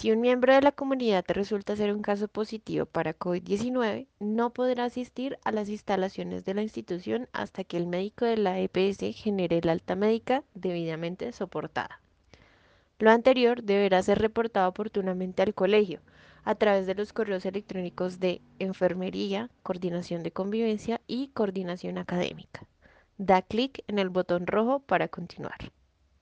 Si un miembro de la comunidad resulta ser un caso positivo para COVID-19, no podrá asistir a las instalaciones de la institución hasta que el médico de la EPS genere el alta médica debidamente soportada. Lo anterior deberá ser reportado oportunamente al colegio a través de los correos electrónicos de enfermería, coordinación de convivencia y coordinación académica. Da clic en el botón rojo para continuar.